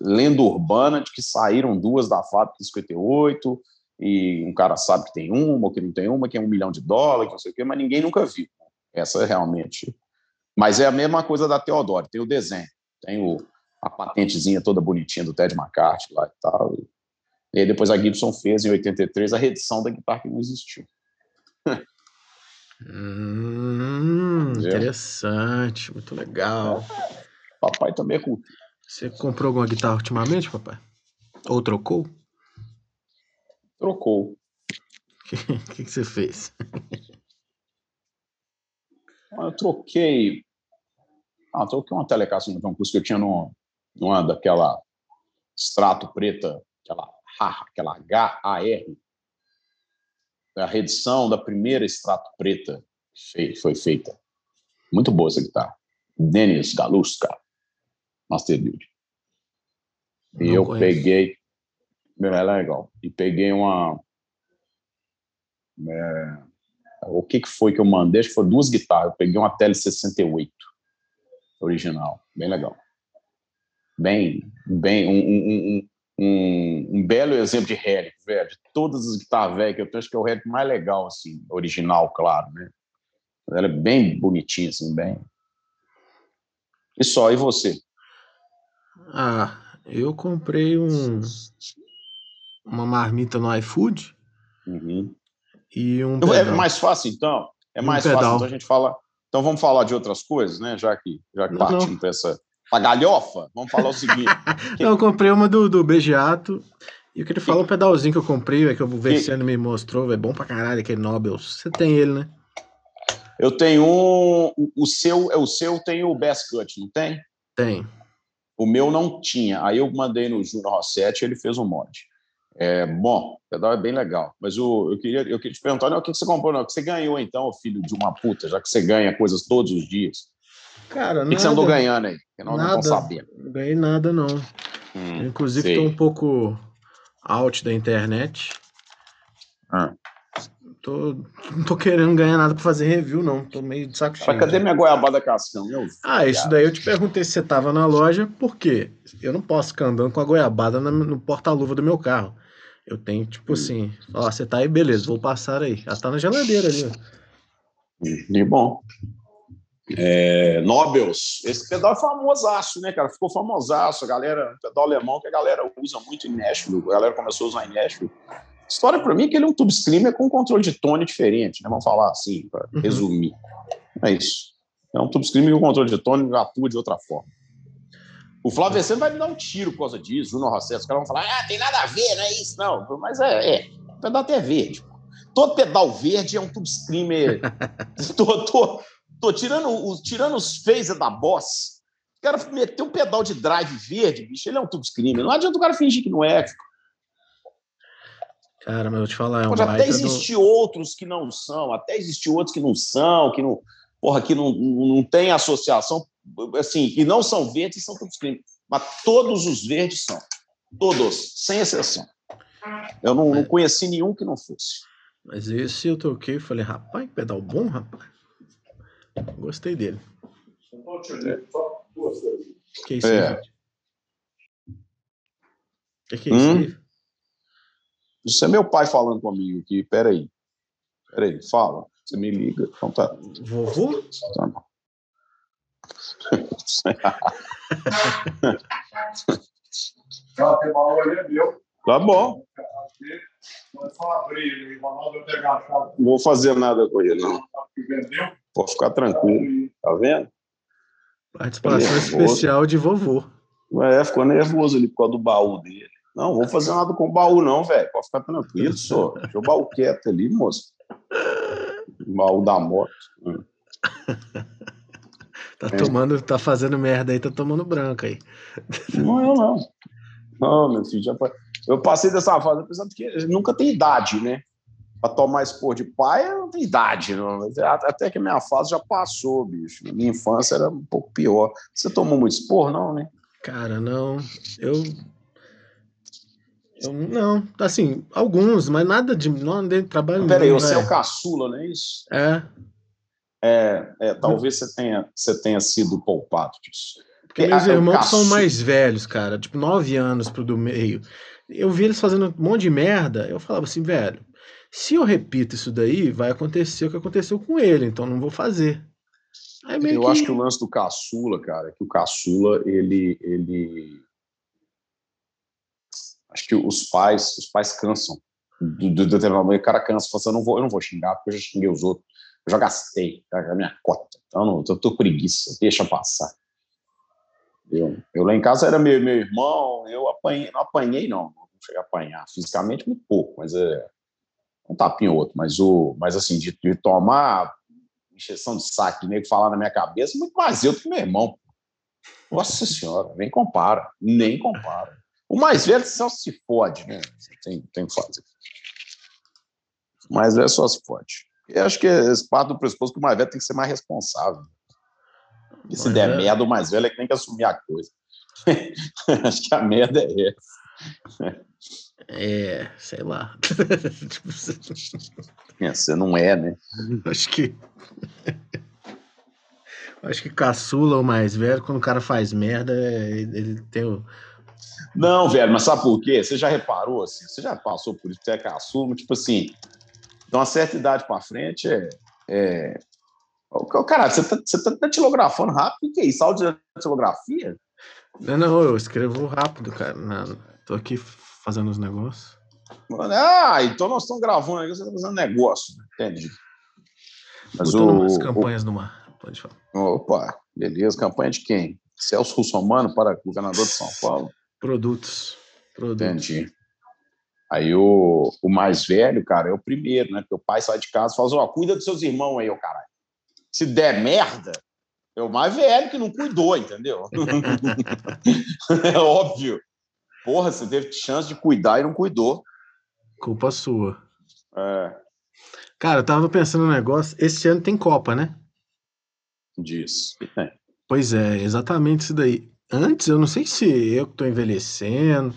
lenda urbana de que saíram duas da fábrica em 58, e um cara sabe que tem uma, ou que não tem uma, que é um milhão de dólares, não sei o quê, mas ninguém nunca viu. Essa é realmente. Mas é a mesma coisa da Teodoro, tem o desenho, tem o, a patentezinha toda bonitinha do Ted McCarthy lá e tal. E aí depois a Gibson fez, em 83, a reedição da guitarra que não existiu. hum, interessante, muito legal. Papai também é culto. Você comprou alguma guitarra ultimamente, papai? Ou trocou? Trocou. O que, que, você fez? Eu troquei. Ah, troquei uma Telecaster de um curso que eu tinha no, numa daquela extrato preta, aquela, aquela H-A-R, a reedição da primeira extrato preta que foi feita. Muito boa essa guitarra. Denis Galuska, Master Build. E Não eu conheço. peguei. Ela é legal. E peguei uma. É, o que, que foi que eu mandei? Acho que foram duas guitarras. Eu peguei uma Tele 68 original. Bem legal. Bem, bem, um, um, um, um belo exemplo de Helic, velho. De todas as guitarras velhas que eu tenho, acho que é o Helic mais legal, assim, original, claro, né? Ela é bem bonitinha, assim, bem. E só, e você? Ah, eu comprei um uma marmita no iFood uhum. e um é pedal. É mais fácil, então? É mais um fácil, então a gente fala... Então vamos falar de outras coisas, né? Já que, já que partimos para essa pra galhofa, vamos falar o seguinte. não, eu comprei uma do, do Bejato e eu queria falar o um pedalzinho que eu comprei, é que o Versiano me mostrou, é bom pra caralho, aquele Nobel. Você tem ele, né? Eu tenho um. O seu, é o seu tem o Best Cut, não tem? Tem. O meu não tinha. Aí eu mandei no Júnior Rossetti ele fez um mod. É, bom, o pedal é bem legal. Mas o, eu, queria, eu queria te perguntar, não, o que você comprou? Não, o que você ganhou, então, filho de uma puta, já que você ganha coisas todos os dias? Cara, o que, que você andou ganhando aí? Nós nada, não. Não ganhei nada, não. Hum, Inclusive, estou um pouco out da internet. Ah. Tô, não tô querendo ganhar nada para fazer review, não. Tô meio de saco cheio. Mas cadê minha goiabada cascão? Ah, isso daí eu te perguntei se você tava na loja, por quê? Eu não posso ficar andando com a goiabada no porta-luva do meu carro. Eu tenho, tipo hum. assim, ó, você tá aí, beleza, vou passar aí. Ela tá na geladeira ali, ó. De bom. É, Nobels, esse pedal é famosaço, né, cara? Ficou famosaço, a galera, pedal alemão que a galera usa muito em Nashville, a galera começou a usar em Nashville. História para mim é que ele é um tube screamer com um controle de tone diferente, né? Vamos falar assim, para uhum. resumir. É isso. É um tube screamer com controle de tone atua de outra forma. O Flávio Vicente vai me dar um tiro por causa disso, Juno Rossetti. Os caras vão falar, ah, tem nada a ver, não é isso, não. Mas é, é. O pedal até é verde. Todo pedal verde é um tube screamer. tô, tô, tô tirando, o, tirando os phaser da Boss. O cara meteu um pedal de drive verde, bicho, ele é um tube screamer. Não adianta o cara fingir que não é. Cara, mas eu vou te falar, é um até existir do... outros que não são, até existir outros que não são, que não, porra, que não, não tem associação, assim, que não são verdes são todos crimes. Mas todos os verdes são. Todos, sem exceção. Eu não, não conheci nenhum que não fosse. Mas esse eu toquei e falei, rapaz, que pedal bom, rapaz. Gostei dele. É. Que é isso é. aí, Que que é isso hum? aí? Isso é meu pai falando comigo aqui. Peraí. Peraí, fala. Você me liga. Então tá. Vovô? Tá bom. Tá bom. Não vou fazer nada com ele, não. Pode ficar tranquilo. Tá vendo? Participação especial de vovô. É, ficou nervoso ali por causa do baú dele. Não, vou fazer nada com o baú, não, velho. Pode ficar tranquilo, só. Deixa o baú quieto ali, moço. O baú da moto. tá é. tomando, tá fazendo merda aí, tá tomando branco aí. Não, eu não. Não, meu filho, já... eu passei dessa fase pensando que nunca tem idade, né? Pra tomar expor de pai, não tem idade, não. Até que a minha fase já passou, bicho. Minha infância era um pouco pior. Você tomou muito expor, não, né? Cara, não. Eu eu, não, assim, alguns, mas nada de. Não andei trabalho. Peraí, você é o caçula, não é isso? É. É, é talvez você tenha, você tenha sido poupado disso. Porque meus é, irmãos são mais velhos, cara, tipo, nove anos pro do meio. Eu vi eles fazendo um monte de merda, eu falava assim, velho, se eu repito isso daí, vai acontecer o que aconteceu com ele, então não vou fazer. eu que... acho que o lance do caçula, cara, é que o caçula, ele, ele acho que os pais, os pais cansam do, do determinado momento, o cara cansa, fala assim, eu não vou, eu não vou xingar, porque eu já xinguei os outros, eu já gastei tá, a minha cota, então eu, não, eu tô preguiça, deixa passar. Eu, eu lá em casa era meu, meu irmão, eu apanhei, não apanhei não, cheguei a apanhar fisicamente muito pouco, mas é um tapinho ou outro, mas o, mas assim de, de tomar injeção de saque, nego falar na minha cabeça, muito mais eu do que meu irmão. Nossa senhora, nem compara, nem compara. O mais velho só se fode, né? Tem, tem que fazer. O mais velho só se fode. Eu acho que é parte do pressuposto que o mais velho tem que ser mais responsável. E se der é. merda, o mais velho é que tem que assumir a coisa. acho que a merda é essa. É, sei lá. é, você não é, né? Acho que. Acho que caçula o mais velho, quando o cara faz merda, ele tem o. Não, velho, mas sabe por quê? Você já reparou, assim, você já passou por isso, você é caçula, tipo assim, de uma certa idade para frente, é, é... Cara, você tá, você tá datilografando rápido? O que é isso? Áudio de datilografia? Não, não, eu escrevo rápido, cara. Não, tô aqui fazendo os negócios. Ah, então nós estamos gravando aí, você está fazendo negócio, entendi. Mas o, umas campanhas o... no mar, pode falar. Opa, beleza. Campanha de quem? Celso Russomano para governador de São Paulo? Produtos. Produtos. Entendi. Aí o, o mais velho, cara, é o primeiro, né? Porque o pai sai de casa e fala assim, ó, cuida dos seus irmãos aí, ô caralho. Se der merda, é o mais velho que não cuidou, entendeu? é óbvio. Porra, você teve chance de cuidar e não cuidou. Culpa sua. É. Cara, eu tava pensando no negócio. Esse ano tem Copa, né? Diz. Pois é, exatamente isso daí. Antes, eu não sei se eu que tô envelhecendo,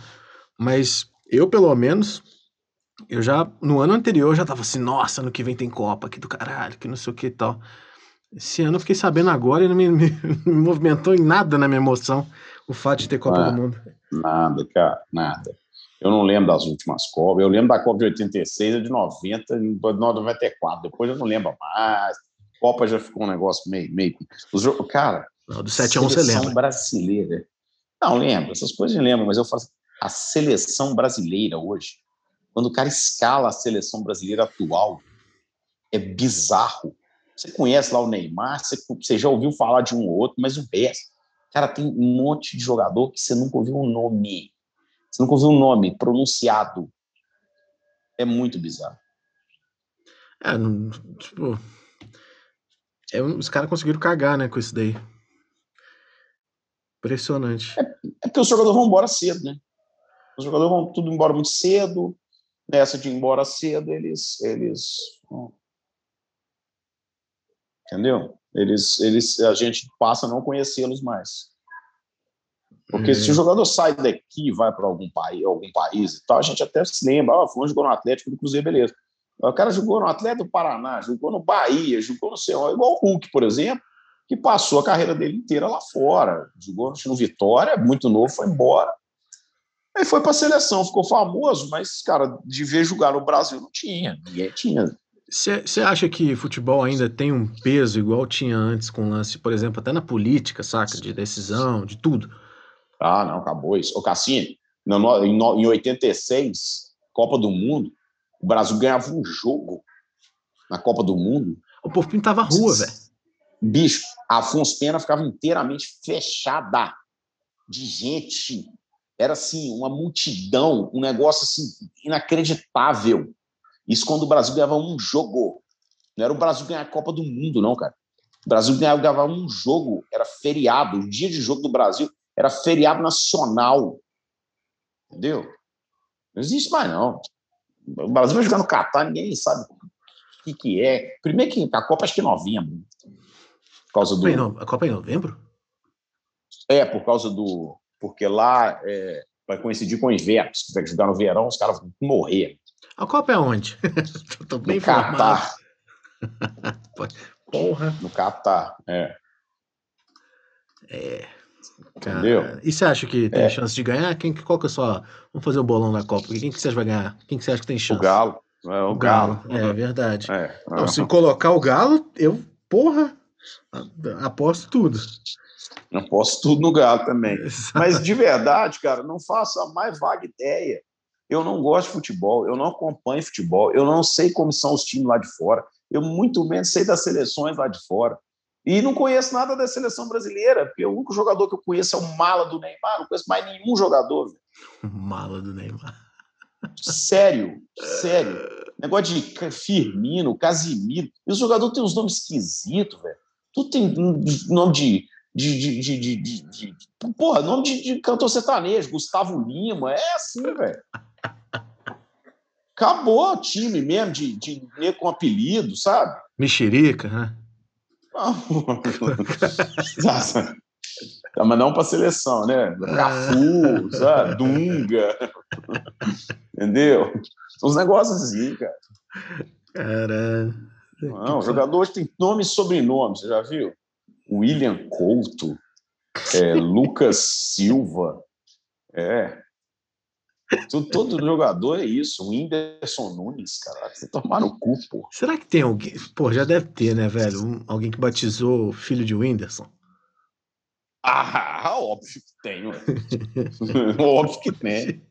mas eu, pelo menos, eu já, no ano anterior, já tava assim, nossa, ano que vem tem Copa aqui do caralho, que não sei o que e tal. Esse ano eu fiquei sabendo agora e não me, me, me movimentou em nada na minha emoção o fato de ter Copa ah, do Mundo. Nada, cara, nada. Eu não lembro das últimas Copas. Eu lembro da Copa de 86, de 90, de 94. Depois eu não lembro mais. Copa já ficou um negócio meio. meio... Os, cara. Não, do 7 a 1 você lembra. brasileira. Não, lembro. Essas coisas eu lembro, mas eu faço. A seleção brasileira hoje, quando o cara escala a seleção brasileira atual, é bizarro. Você conhece lá o Neymar, você, você já ouviu falar de um ou outro, mas o resto. Cara, tem um monte de jogador que você nunca ouviu um nome. Você nunca ouviu um nome pronunciado. É muito bizarro. É, não, tipo. É, os caras conseguiram cagar, né, com isso daí. Impressionante. É, é porque os jogadores vão embora cedo, né? Os jogadores vão tudo embora muito cedo. Nessa de ir embora cedo, eles. eles entendeu? Eles, eles, a gente passa a não conhecê-los mais. Porque se o uhum. jogador sai daqui e vai para algum país, algum país e tal, a gente até se lembra, ah, fulano jogou no Atlético do Cruzeiro, beleza. O cara jogou no Atlético do Paraná, jogou no Bahia, jogou no Ceará, igual o Hulk, por exemplo, que passou a carreira dele inteira lá fora. Jogou no Vitória, muito novo, foi embora. Aí foi para a seleção, ficou famoso, mas, cara, de ver jogar no Brasil não tinha, ninguém tinha. Você acha que futebol ainda tem um peso igual tinha antes com lance, por exemplo, até na política, saca? De decisão, de tudo? Ah, não, acabou isso. O Cassini, em 86, Copa do Mundo, o Brasil ganhava um jogo na Copa do Mundo. O povo pintava a rua, velho. Bicho, a Afonso Pena ficava inteiramente fechada de gente. Era assim, uma multidão, um negócio assim inacreditável. Isso quando o Brasil ganhava um jogo. Não era o Brasil ganhar a Copa do Mundo, não, cara. O Brasil ganhava um jogo, era feriado. O dia de jogo do Brasil era feriado nacional. Entendeu? Não existe mais, não. O Brasil vai jogar no Catar, ninguém sabe o que, que é. Primeiro que a Copa acho que é novembro. Por causa do... A Copa é em novembro? É, por causa do. Porque lá é, vai coincidir com o inverno. Se vai jogar no verão, os caras vão morrer. A Copa é onde? Tô bem no Catar. Porra. No Catar, é. É. Cara, Entendeu? E você acha que tem é. chance de ganhar? Quem, qual que é só? Vamos fazer o bolão da Copa. Quem que você vai ganhar? Quem que você acha que tem chance? O Galo. É, o, o Galo. Galo. É verdade. É. Não, se colocar o Galo, eu, porra, aposto tudo. Aposto tudo no Galo também. Mas de verdade, cara, não faço a mais vaga ideia eu não gosto de futebol, eu não acompanho futebol, eu não sei como são os times lá de fora, eu muito menos sei das seleções lá de fora. E não conheço nada da seleção brasileira, porque o único jogador que eu conheço é o Mala do Neymar, não conheço mais nenhum jogador. Mala do Neymar. Sério, sério. Negócio de Firmino, Casimiro. E os jogadores têm uns nomes esquisitos, velho. Tudo tem nome de de, de, de, de, de, de porra, nome de, de cantor sertanejo, Gustavo Lima, é assim, velho. Acabou o time mesmo de, de com apelido, sabe? Mexerica, né? Mas não para seleção, né? Cafu, sabe? Dunga. Entendeu? São uns negócios assim, cara. Caralho. Não, o jogador hoje tem nome e sobrenome, você já viu? William Couto, é, Lucas Silva. É. Todo, jogador é isso. O Whindersson Nunes, cara. Você tomar no cu, pô. Será que tem alguém? Pô, já deve ter, né, velho? Um, alguém que batizou o filho de Whindersson. Ah, óbvio que tem, óbvio que tem.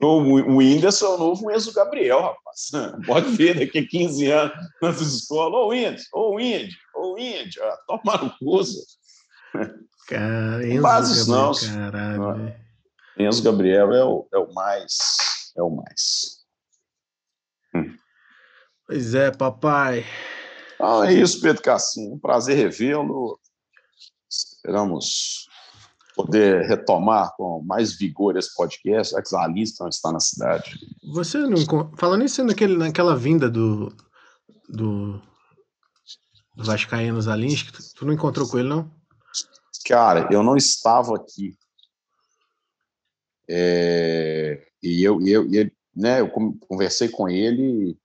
O, Whindersson é o novo Enzo Gabriel, rapaz. Pode ver daqui a 15 anos nas escolas. Ô, Whindersson, ô, Windy, ô, Windy. Ah, toma no curso. Cara, Enzo Gabriel, não. Caralho. Enzo Gabriel é o, é o mais. É o mais. Hum. Pois é, papai. Ah, é isso, Pedro Cassim. Um prazer revê-lo. Esperamos poder retomar com mais vigor esse podcast, já que a lista não está na cidade. Você não. Falando isso naquele, naquela vinda do. do. do Vascaíno Zalinski, tu não encontrou com ele, não? Cara, eu não estava aqui. É, e eu, eu, eu, né, eu conversei com ele,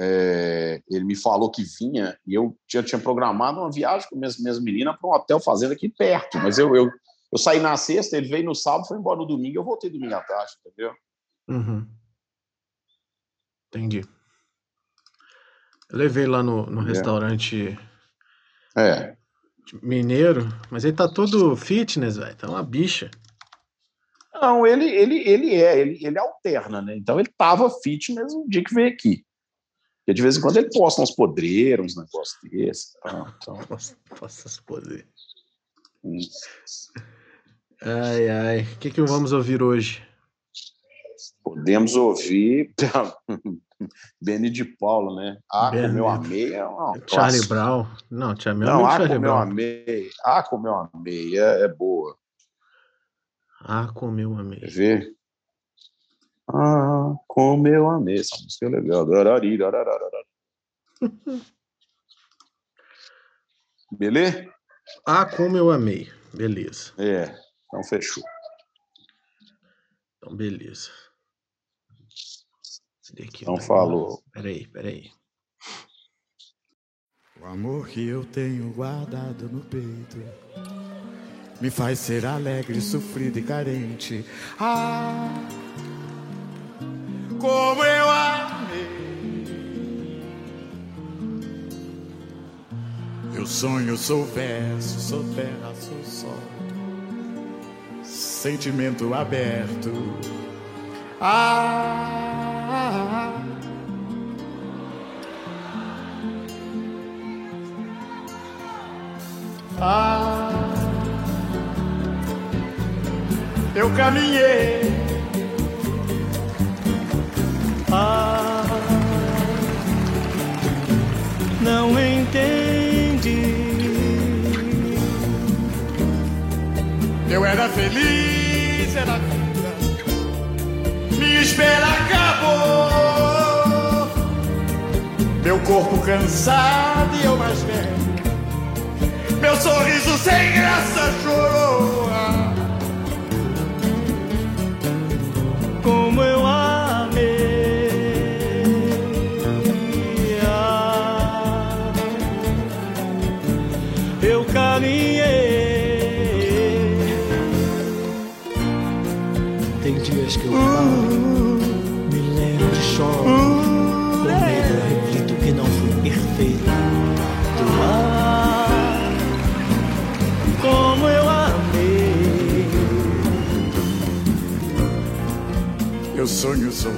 é, ele me falou que vinha e eu tinha, tinha programado uma viagem com minhas, minhas meninas para um hotel fazenda aqui perto, mas eu, eu, eu saí na sexta, ele veio no sábado, foi embora no domingo, eu voltei domingo à tarde, entendeu? Uhum. Entendi. Eu levei lá no, no é. restaurante é. mineiro, mas ele tá todo fitness, velho, tá uma bicha. Não, ele, ele, ele é, ele, ele alterna, né? Então ele tava fitness no dia que veio aqui. Porque de vez em quando ele posta uns podreiros, uns negócios desses. Então, posta os podreiros. Hum. Ai, ai. O que, que vamos ouvir hoje? Podemos ouvir Benny de Paulo, né? Ah, Benny. como eu amei é uma Charlie Brown. Não, Charlie Não, ah, Charlie como Brown. eu amei. Ah, como eu amei. É, é boa. Ah, como eu amei. Quer ver? Como eu amei. Essa música é legal. Beleza? Ah, como eu amei. Beleza. É, então fechou. Então, beleza. Aqui, então falou. Peraí, peraí. O amor que eu tenho guardado no peito me faz ser alegre, sofrido e carente. Ah, como eu amei. Eu sonho, sou verso, sou terra, sou sol. Sentimento aberto. Ah, ah, eu caminhei Eu era feliz, era vida. Minha espera acabou. Meu corpo cansado e eu mais velho. Meu sorriso sem graça chorou. Como eu sonho, sou